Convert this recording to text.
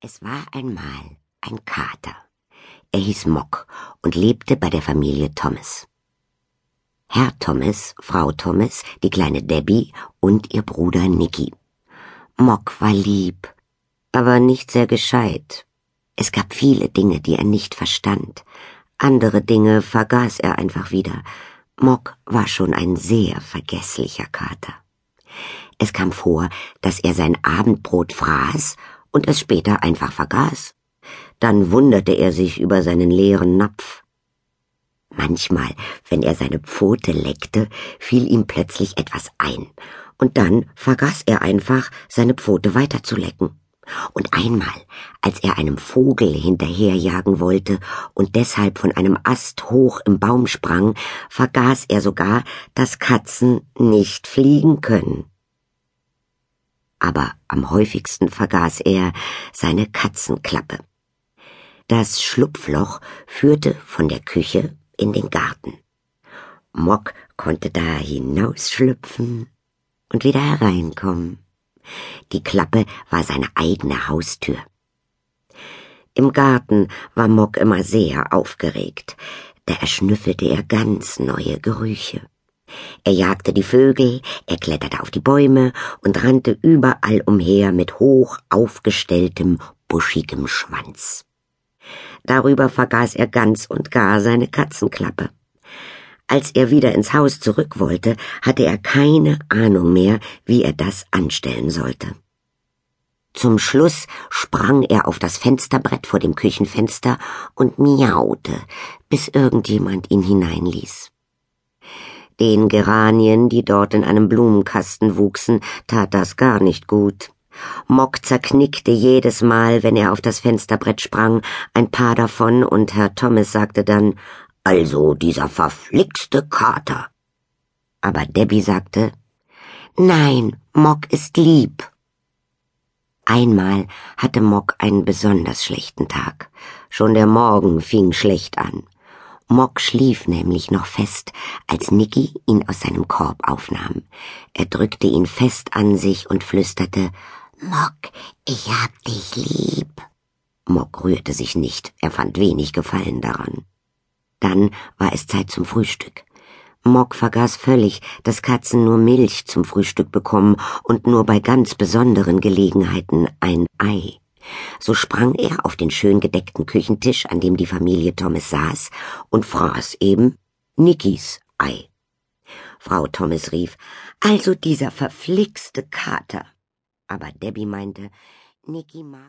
Es war einmal ein Kater. Er hieß Mock und lebte bei der Familie Thomas. Herr Thomas, Frau Thomas, die kleine Debbie und ihr Bruder Nicky. Mock war lieb, aber nicht sehr gescheit. Es gab viele Dinge, die er nicht verstand. Andere Dinge vergaß er einfach wieder. Mock war schon ein sehr vergesslicher Kater. Es kam vor, dass er sein Abendbrot fraß und es später einfach vergaß. Dann wunderte er sich über seinen leeren Napf. Manchmal, wenn er seine Pfote leckte, fiel ihm plötzlich etwas ein, und dann vergaß er einfach, seine Pfote weiterzulecken. Und einmal, als er einem Vogel hinterherjagen wollte und deshalb von einem Ast hoch im Baum sprang, vergaß er sogar, dass Katzen nicht fliegen können aber am häufigsten vergaß er seine Katzenklappe. Das Schlupfloch führte von der Küche in den Garten. Mock konnte da hinausschlüpfen und wieder hereinkommen. Die Klappe war seine eigene Haustür. Im Garten war Mock immer sehr aufgeregt, da erschnüffelte er ganz neue Gerüche. Er jagte die Vögel, er kletterte auf die Bäume und rannte überall umher mit hoch aufgestelltem, buschigem Schwanz. Darüber vergaß er ganz und gar seine Katzenklappe. Als er wieder ins Haus zurück wollte, hatte er keine Ahnung mehr, wie er das anstellen sollte. Zum Schluss sprang er auf das Fensterbrett vor dem Küchenfenster und miaute, bis irgendjemand ihn hineinließ. Den Geranien, die dort in einem Blumenkasten wuchsen, tat das gar nicht gut. Mock zerknickte jedes Mal, wenn er auf das Fensterbrett sprang, ein paar davon, und Herr Thomas sagte dann, also dieser verflixte Kater. Aber Debbie sagte, Nein, Mock ist lieb. Einmal hatte Mock einen besonders schlechten Tag. Schon der Morgen fing schlecht an. Mock schlief nämlich noch fest, als Nicky ihn aus seinem Korb aufnahm. Er drückte ihn fest an sich und flüsterte Mock, ich hab dich lieb. Mock rührte sich nicht, er fand wenig Gefallen daran. Dann war es Zeit zum Frühstück. Mock vergaß völlig, dass Katzen nur Milch zum Frühstück bekommen und nur bei ganz besonderen Gelegenheiten ein Ei. So sprang er auf den schön gedeckten Küchentisch, an dem die Familie Thomas saß, und fraß eben Nickys Ei. Frau Thomas rief, also dieser verflixte Kater. Aber Debbie meinte, Nicky mag